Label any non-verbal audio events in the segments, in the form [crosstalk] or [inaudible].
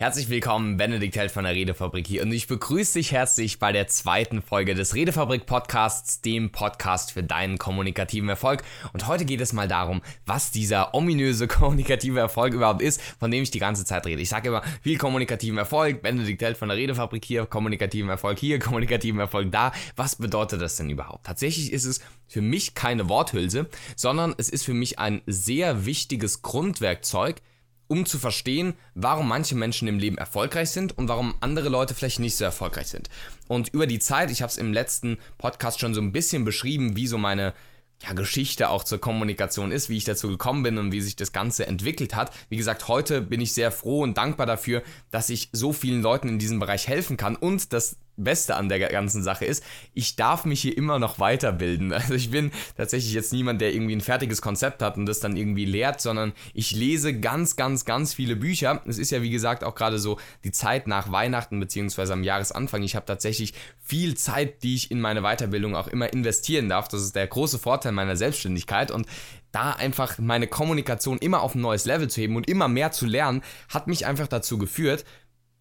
Herzlich willkommen, Benedikt Held von der Redefabrik hier und ich begrüße dich herzlich bei der zweiten Folge des Redefabrik Podcasts, dem Podcast für deinen kommunikativen Erfolg. Und heute geht es mal darum, was dieser ominöse [laughs] kommunikative Erfolg überhaupt ist, von dem ich die ganze Zeit rede. Ich sage immer viel kommunikativen Erfolg, Benedikt Held von der Redefabrik hier, kommunikativen Erfolg hier, [laughs] kommunikativen Erfolg da. Was bedeutet das denn überhaupt? Tatsächlich ist es für mich keine Worthülse, sondern es ist für mich ein sehr wichtiges Grundwerkzeug, um zu verstehen, warum manche Menschen im Leben erfolgreich sind und warum andere Leute vielleicht nicht so erfolgreich sind. Und über die Zeit, ich habe es im letzten Podcast schon so ein bisschen beschrieben, wie so meine ja, Geschichte auch zur Kommunikation ist, wie ich dazu gekommen bin und wie sich das Ganze entwickelt hat. Wie gesagt, heute bin ich sehr froh und dankbar dafür, dass ich so vielen Leuten in diesem Bereich helfen kann und das Beste an der ganzen Sache ist, ich darf mich hier immer noch weiterbilden. [laughs] Also ich bin tatsächlich jetzt niemand, der irgendwie ein fertiges Konzept hat und das dann irgendwie lehrt, sondern ich lese ganz, ganz, ganz viele Bücher. Es ist ja wie gesagt auch gerade so die Zeit nach Weihnachten beziehungsweise am Jahresanfang. Ich habe tatsächlich viel Zeit, die ich in meine Weiterbildung auch immer investieren darf. Das ist der große Vorteil meiner Selbstständigkeit und da einfach meine Kommunikation immer auf ein neues Level zu heben und immer mehr zu lernen, hat mich einfach dazu geführt,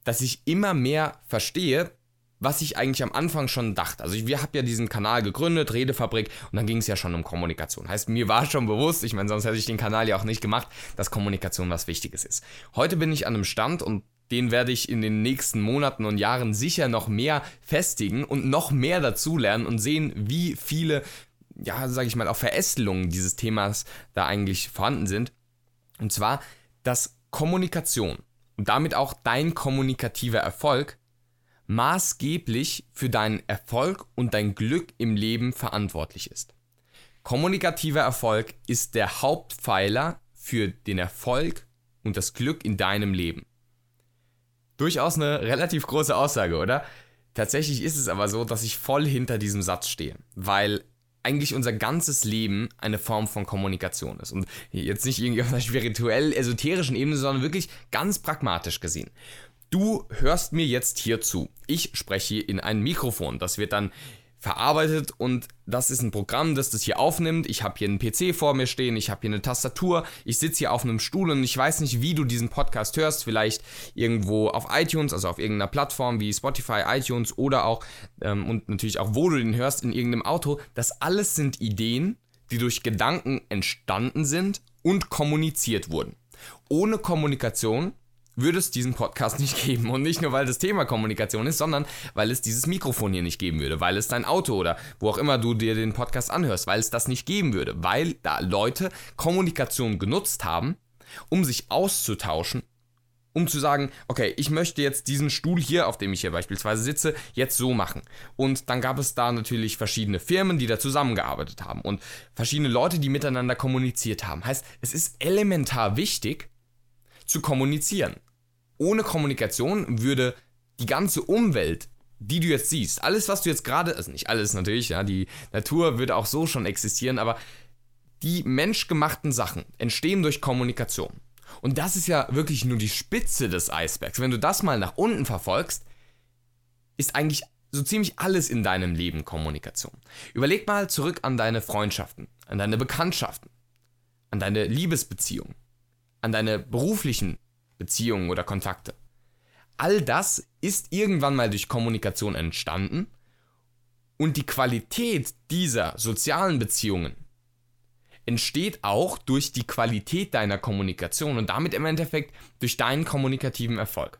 dass ich immer mehr verstehe, was ich eigentlich am Anfang schon dachte. Also wir haben ja diesen Kanal gegründet, Redefabrik, und dann ging es ja schon um Kommunikation. Heißt, mir war schon bewusst, ich meine, sonst hätte ich den Kanal ja auch nicht gemacht, dass Kommunikation was Wichtiges ist. Heute bin ich an einem Stand und den werde ich in den nächsten Monaten und Jahren sicher noch mehr festigen und noch mehr dazulernen und sehen, wie viele, ja, sage ich mal, auch Verästelungen dieses Themas da eigentlich vorhanden sind. Und zwar, dass Kommunikation und damit auch dein kommunikativer Erfolg maßgeblich für deinen Erfolg und dein Glück im Leben verantwortlich ist. Kommunikativer Erfolg ist der Hauptpfeiler für den Erfolg und das Glück in deinem Leben. Durchaus eine relativ große Aussage, oder? Tatsächlich ist es aber so, dass ich voll hinter diesem Satz stehe, weil eigentlich unser ganzes Leben eine Form von Kommunikation ist. Und jetzt nicht irgendwie auf einer spirituell-esoterischen Ebene, sondern wirklich ganz pragmatisch gesehen. Du hörst mir jetzt hier zu. Ich spreche in ein Mikrofon. Das wird dann verarbeitet und das ist ein Programm, das das hier aufnimmt. Ich habe hier einen PC vor mir stehen, ich habe hier eine Tastatur, ich sitze hier auf einem Stuhl und ich weiß nicht, wie du diesen Podcast hörst. Vielleicht irgendwo auf iTunes, also auf irgendeiner Plattform wie Spotify, iTunes oder auch ähm, und natürlich auch, wo du den hörst, in irgendeinem Auto. Das alles sind Ideen, die durch Gedanken entstanden sind und kommuniziert wurden. Ohne Kommunikation würde es diesen Podcast nicht geben. Und nicht nur, weil das Thema Kommunikation ist, sondern weil es dieses Mikrofon hier nicht geben würde, weil es dein Auto oder wo auch immer du dir den Podcast anhörst, weil es das nicht geben würde, weil da Leute Kommunikation genutzt haben, um sich auszutauschen, um zu sagen, okay, ich möchte jetzt diesen Stuhl hier, auf dem ich hier beispielsweise sitze, jetzt so machen. Und dann gab es da natürlich verschiedene Firmen, die da zusammengearbeitet haben und verschiedene Leute, die miteinander kommuniziert haben. Heißt, es ist elementar wichtig, zu kommunizieren ohne Kommunikation würde die ganze Umwelt, die du jetzt siehst, alles, was du jetzt gerade, also nicht alles natürlich, ja, die Natur würde auch so schon existieren, aber die menschgemachten Sachen entstehen durch Kommunikation. Und das ist ja wirklich nur die Spitze des Eisbergs. Wenn du das mal nach unten verfolgst, ist eigentlich so ziemlich alles in deinem Leben Kommunikation. Überleg mal zurück an deine Freundschaften, an deine Bekanntschaften, an deine Liebesbeziehungen, an deine beruflichen Beziehungen oder Kontakte. All das ist irgendwann mal durch Kommunikation entstanden und die Qualität dieser sozialen Beziehungen entsteht auch durch die Qualität deiner Kommunikation und damit im Endeffekt durch deinen kommunikativen Erfolg.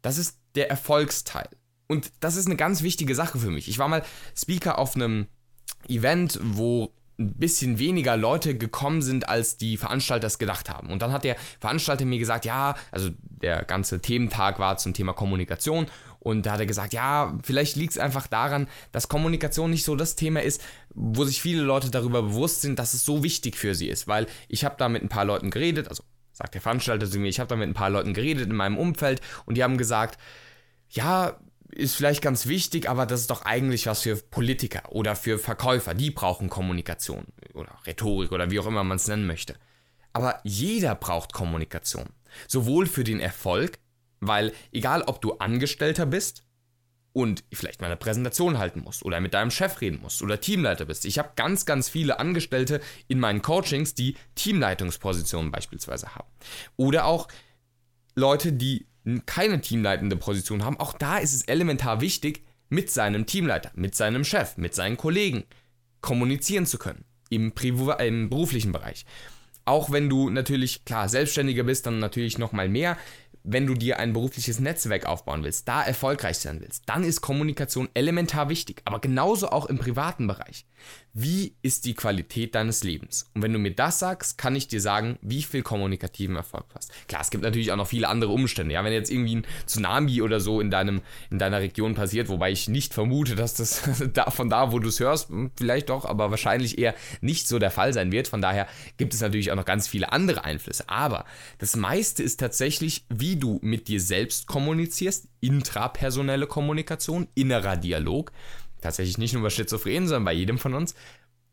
Das ist der Erfolgsteil. Und das ist eine ganz wichtige Sache für mich. Ich war mal Speaker auf einem Event, wo ein bisschen weniger Leute gekommen sind, als die Veranstalter es gedacht haben. Und dann hat der Veranstalter mir gesagt, ja, also der ganze Thementag war zum Thema Kommunikation und da hat er gesagt, ja, vielleicht liegt es einfach daran, dass Kommunikation nicht so das Thema ist, wo sich viele Leute darüber bewusst sind, dass es so wichtig für sie ist. Weil ich habe da mit ein paar Leuten geredet, also sagt der Veranstalter zu mir, ich habe da mit ein paar Leuten geredet in meinem Umfeld und die haben gesagt, ja, ist vielleicht ganz wichtig, aber das ist doch eigentlich was für Politiker oder für Verkäufer. Die brauchen Kommunikation oder Rhetorik oder wie auch immer man es nennen möchte. Aber jeder braucht Kommunikation. Sowohl für den Erfolg, weil egal ob du Angestellter bist und vielleicht mal eine Präsentation halten musst oder mit deinem Chef reden musst oder Teamleiter bist. Ich habe ganz, ganz viele Angestellte in meinen Coachings, die Teamleitungspositionen beispielsweise haben. Oder auch Leute, die keine teamleitende Position haben, auch da ist es elementar wichtig, mit seinem Teamleiter, mit seinem Chef, mit seinen Kollegen kommunizieren zu können im, im beruflichen Bereich. Auch wenn du natürlich, klar, Selbstständiger bist, dann natürlich nochmal mehr wenn du dir ein berufliches Netzwerk aufbauen willst, da erfolgreich sein willst, dann ist Kommunikation elementar wichtig, aber genauso auch im privaten Bereich. Wie ist die Qualität deines Lebens? Und wenn du mir das sagst, kann ich dir sagen, wie viel kommunikativen Erfolg du hast. Klar, es gibt natürlich auch noch viele andere Umstände. Ja, wenn jetzt irgendwie ein Tsunami oder so in, deinem, in deiner Region passiert, wobei ich nicht vermute, dass das [laughs] da, von da, wo du es hörst, hm, vielleicht doch, aber wahrscheinlich eher nicht so der Fall sein wird. Von daher gibt es natürlich auch noch ganz viele andere Einflüsse. Aber das meiste ist tatsächlich, wie du mit dir selbst kommunizierst, intrapersonelle Kommunikation, innerer Dialog tatsächlich nicht nur bei Schizophrenen, sondern bei jedem von uns.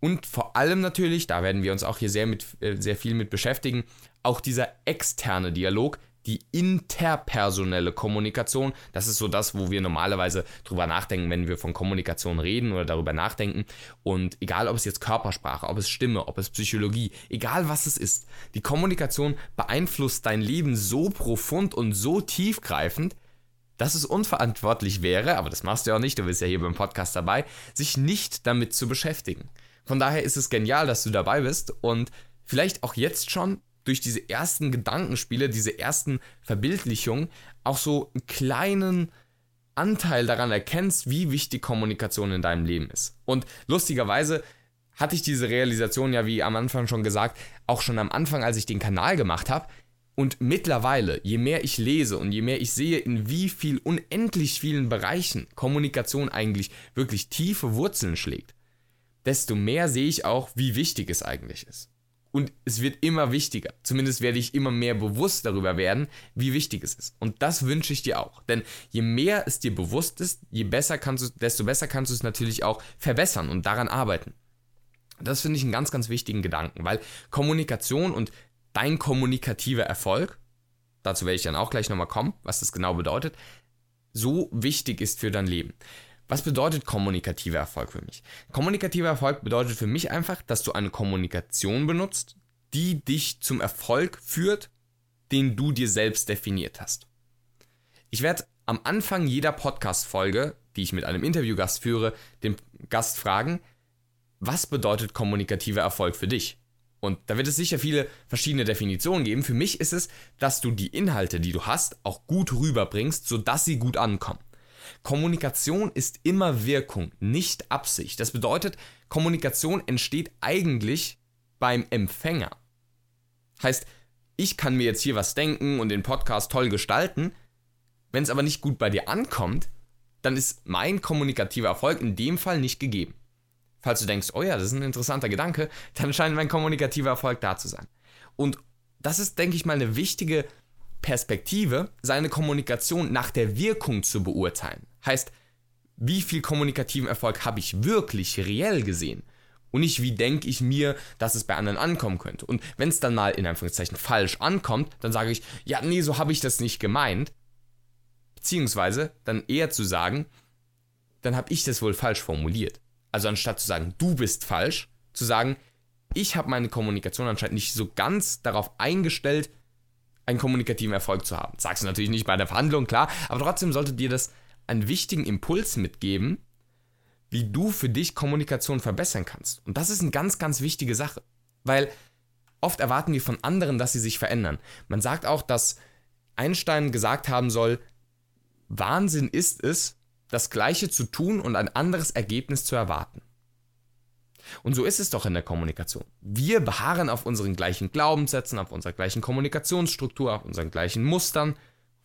Und vor allem natürlich, da werden wir uns auch hier sehr, mit, äh, sehr viel mit beschäftigen, auch dieser externe Dialog, die interpersonelle Kommunikation. Das ist so das, wo wir normalerweise drüber nachdenken, wenn wir von Kommunikation reden oder darüber nachdenken. Und egal, ob es jetzt Körpersprache, ob es Stimme, ob es Psychologie, egal was es ist, die Kommunikation beeinflusst dein Leben so profund und so tiefgreifend, dass es unverantwortlich wäre, aber das machst du ja auch nicht, du bist ja hier beim Podcast dabei, sich nicht damit zu beschäftigen. Von daher ist es genial, dass du dabei bist und vielleicht auch jetzt schon durch diese ersten Gedankenspiele, diese ersten Verbildlichungen auch so einen kleinen Anteil daran erkennst, wie wichtig Kommunikation in deinem Leben ist. Und lustigerweise hatte ich diese Realisation ja, wie am Anfang schon gesagt, auch schon am Anfang, als ich den Kanal gemacht habe, und mittlerweile, je mehr ich lese und je mehr ich sehe, in wie viel unendlich vielen Bereichen Kommunikation eigentlich wirklich tiefe Wurzeln schlägt, desto mehr sehe ich auch, wie wichtig es eigentlich ist. Und es wird immer wichtiger. Zumindest werde ich immer mehr bewusst darüber werden, wie wichtig es ist. Und das wünsche ich dir auch. Denn je mehr es dir bewusst ist, je besser kannst du, desto besser kannst du es natürlich auch verbessern und daran arbeiten. Das finde ich einen ganz, ganz wichtigen Gedanken, weil Kommunikation und dein kommunikativer Erfolg, dazu werde ich dann auch gleich nochmal kommen, was das genau bedeutet, so wichtig ist für dein Leben. Was bedeutet kommunikativer Erfolg für mich? Kommunikativer Erfolg bedeutet für mich einfach, dass du eine Kommunikation benutzt, die dich zum Erfolg führt, den du dir selbst definiert hast. Ich werde am Anfang jeder Podcast-Folge, die ich mit einem Interviewgast führe, den Gast fragen, was bedeutet kommunikativer Erfolg für dich? Und da wird es sicher viele verschiedene Definitionen geben. Für mich ist es, dass du die Inhalte, die du hast, auch gut rüberbringst, sodass sie gut ankommen. Kommunikation ist immer Wirkung, nicht Absicht. Das bedeutet, Kommunikation entsteht eigentlich beim Empfänger. Heißt, ich kann mir jetzt hier was denken und den Podcast toll gestalten. Wenn es aber nicht gut bei dir ankommt, dann ist mein kommunikativer Erfolg in dem Fall nicht gegeben. Falls du denkst, oh ja, das ist ein interessanter Gedanke, dann scheint mein kommunikativer Erfolg da zu sein. Und das ist, denke ich mal, eine wichtige Perspektive, seine Kommunikation nach der Wirkung zu beurteilen. Heißt, wie viel kommunikativen Erfolg habe ich wirklich reell gesehen? Und nicht, wie denke ich mir, dass es bei anderen ankommen könnte. Und wenn es dann mal in Anführungszeichen falsch ankommt, dann sage ich, ja, nee, so habe ich das nicht gemeint. Beziehungsweise dann eher zu sagen, dann habe ich das wohl falsch formuliert. Also anstatt zu sagen, du bist falsch, zu sagen, ich habe meine Kommunikation anscheinend nicht so ganz darauf eingestellt, einen kommunikativen Erfolg zu haben. sagst du natürlich nicht bei der Verhandlung, klar, aber trotzdem sollte dir das einen wichtigen Impuls mitgeben, wie du für dich Kommunikation verbessern kannst. Und das ist eine ganz, ganz wichtige Sache, weil oft erwarten wir von anderen, dass sie sich verändern. Man sagt auch, dass Einstein gesagt haben soll, Wahnsinn ist es, das Gleiche zu tun und ein anderes Ergebnis zu erwarten. Und so ist es doch in der Kommunikation. Wir beharren auf unseren gleichen Glaubenssätzen, auf unserer gleichen Kommunikationsstruktur, auf unseren gleichen Mustern,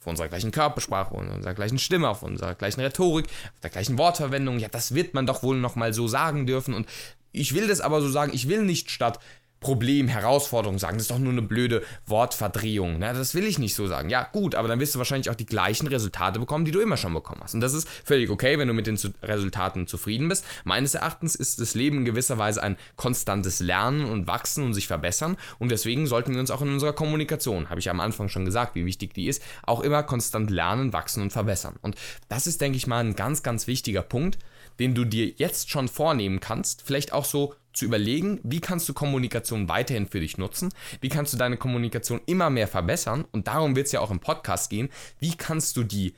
auf unserer gleichen Körpersprache, auf unserer gleichen Stimme, auf unserer gleichen Rhetorik, auf der gleichen Wortverwendung. Ja, das wird man doch wohl noch mal so sagen dürfen. Und ich will das aber so sagen, ich will nicht statt Problem, Herausforderung sagen. Das ist doch nur eine blöde Wortverdrehung. Ne? Das will ich nicht so sagen. Ja, gut, aber dann wirst du wahrscheinlich auch die gleichen Resultate bekommen, die du immer schon bekommen hast. Und das ist völlig okay, wenn du mit den Resultaten zufrieden bist. Meines Erachtens ist das Leben in gewisser Weise ein konstantes Lernen und Wachsen und sich verbessern. Und deswegen sollten wir uns auch in unserer Kommunikation, habe ich am Anfang schon gesagt, wie wichtig die ist, auch immer konstant lernen, wachsen und verbessern. Und das ist, denke ich mal, ein ganz, ganz wichtiger Punkt, den du dir jetzt schon vornehmen kannst. Vielleicht auch so zu überlegen, wie kannst du Kommunikation weiterhin für dich nutzen, wie kannst du deine Kommunikation immer mehr verbessern und darum wird es ja auch im Podcast gehen, wie kannst du die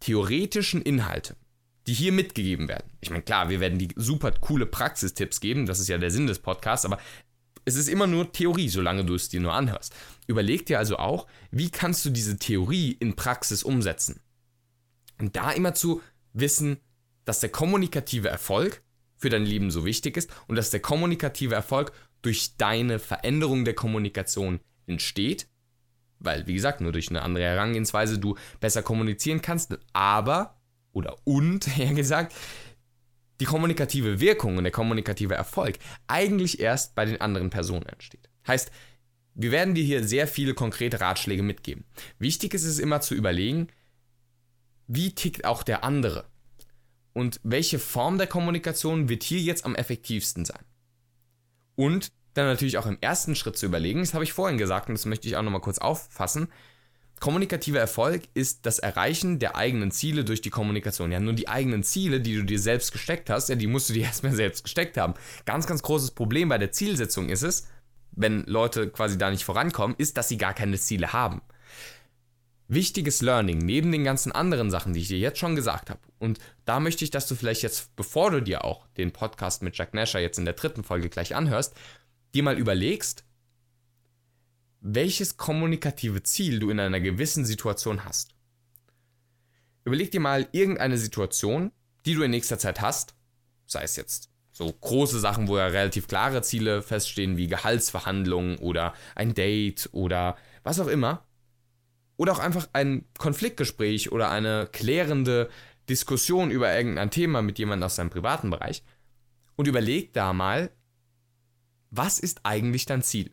theoretischen Inhalte, die hier mitgegeben werden. Ich meine, klar, wir werden die super coole Praxistipps geben, das ist ja der Sinn des Podcasts, aber es ist immer nur Theorie, solange du es dir nur anhörst. Überleg dir also auch, wie kannst du diese Theorie in Praxis umsetzen. Und da immer zu wissen, dass der kommunikative Erfolg für dein Leben so wichtig ist und dass der kommunikative Erfolg durch deine Veränderung der Kommunikation entsteht, weil, wie gesagt, nur durch eine andere Herangehensweise du besser kommunizieren kannst, aber, oder und, [laughs] eher gesagt, die kommunikative Wirkung und der kommunikative Erfolg eigentlich erst bei den anderen Personen entsteht. Heißt, wir werden dir hier sehr viele konkrete Ratschläge mitgeben. Wichtig ist es immer zu überlegen, wie tickt auch der andere und welche Form der Kommunikation wird hier jetzt am effektivsten sein. Und dann natürlich auch im ersten Schritt zu überlegen, das habe ich vorhin gesagt und das möchte ich auch nochmal kurz auffassen, Kommunikativer Erfolg ist das Erreichen der eigenen Ziele durch die Kommunikation. Ja, nur die eigenen Ziele, die du dir selbst gesteckt hast, ja, die musst du dir [laughs] erstmal selbst gesteckt haben. Ganz, ganz großes Problem bei der Zielsetzung ist es, wenn Leute quasi da nicht vorankommen, ist, dass sie gar keine Ziele haben. Wichtiges Learning, neben den ganzen anderen Sachen, die ich dir jetzt schon gesagt habe. Und da möchte ich, dass du vielleicht jetzt, bevor du dir auch den Podcast mit Jack Nasher jetzt in der dritten Folge gleich anhörst, dir mal überlegst, welches kommunikative Ziel du in einer gewissen Situation hast. Überleg dir mal irgendeine Situation, die du in nächster Zeit hast, sei es jetzt so große Sachen, wo ja relativ klare Ziele feststehen, wie Gehaltsverhandlungen oder ein Date oder was auch immer. Oder auch einfach ein Konfliktgespräch oder eine klärende Diskussion über irgendein Thema mit jemandem aus seinem privaten Bereich. Und überleg da mal, was ist eigentlich dein Ziel?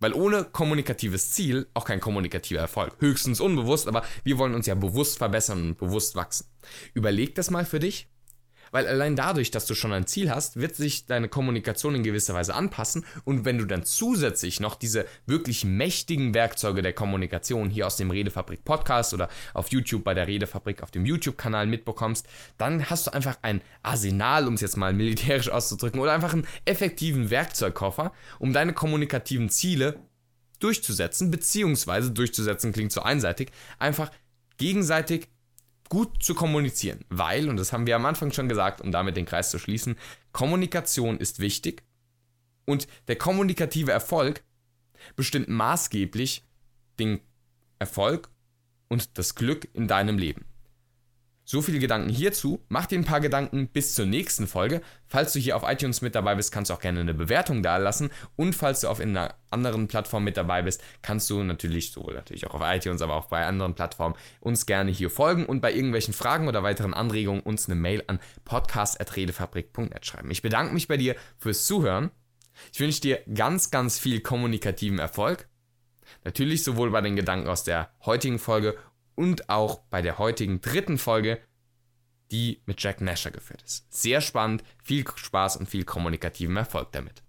Weil ohne kommunikatives Ziel auch kein kommunikativer Erfolg. Höchstens unbewusst, aber wir wollen uns ja bewusst verbessern und bewusst wachsen. Überleg das mal für dich weil allein dadurch, dass du schon ein Ziel hast, wird sich deine Kommunikation in gewisser Weise anpassen. Und wenn du dann zusätzlich noch diese wirklich mächtigen Werkzeuge der Kommunikation hier aus dem Redefabrik Podcast oder auf YouTube bei der Redefabrik auf dem YouTube-Kanal mitbekommst, dann hast du einfach ein Arsenal, um es jetzt mal militärisch auszudrücken, oder einfach einen effektiven Werkzeugkoffer, um deine kommunikativen Ziele durchzusetzen, beziehungsweise durchzusetzen klingt so einseitig, einfach gegenseitig gut zu kommunizieren, weil, und das haben wir am Anfang schon gesagt, um damit den Kreis zu schließen, Kommunikation ist wichtig und der kommunikative Erfolg bestimmt maßgeblich den Erfolg und das Glück in deinem Leben. So viele Gedanken hierzu. Mach dir ein paar Gedanken bis zur nächsten Folge. Falls du hier auf iTunes mit dabei bist, kannst du auch gerne eine Bewertung da lassen. Und falls du auf einer anderen Plattform mit dabei bist, kannst du natürlich, sowohl natürlich auch auf iTunes, aber auch bei anderen Plattformen, uns gerne hier folgen und bei irgendwelchen Fragen oder weiteren Anregungen uns eine Mail an podcast.redefabrik.net schreiben. Ich bedanke mich bei dir fürs Zuhören. Ich wünsche dir ganz, ganz viel kommunikativen Erfolg. Natürlich sowohl bei den Gedanken aus der heutigen Folge und auch bei der heutigen dritten Folge, die mit Jack Nasher geführt ist. Sehr spannend, viel Spaß und viel kommunikativen Erfolg damit.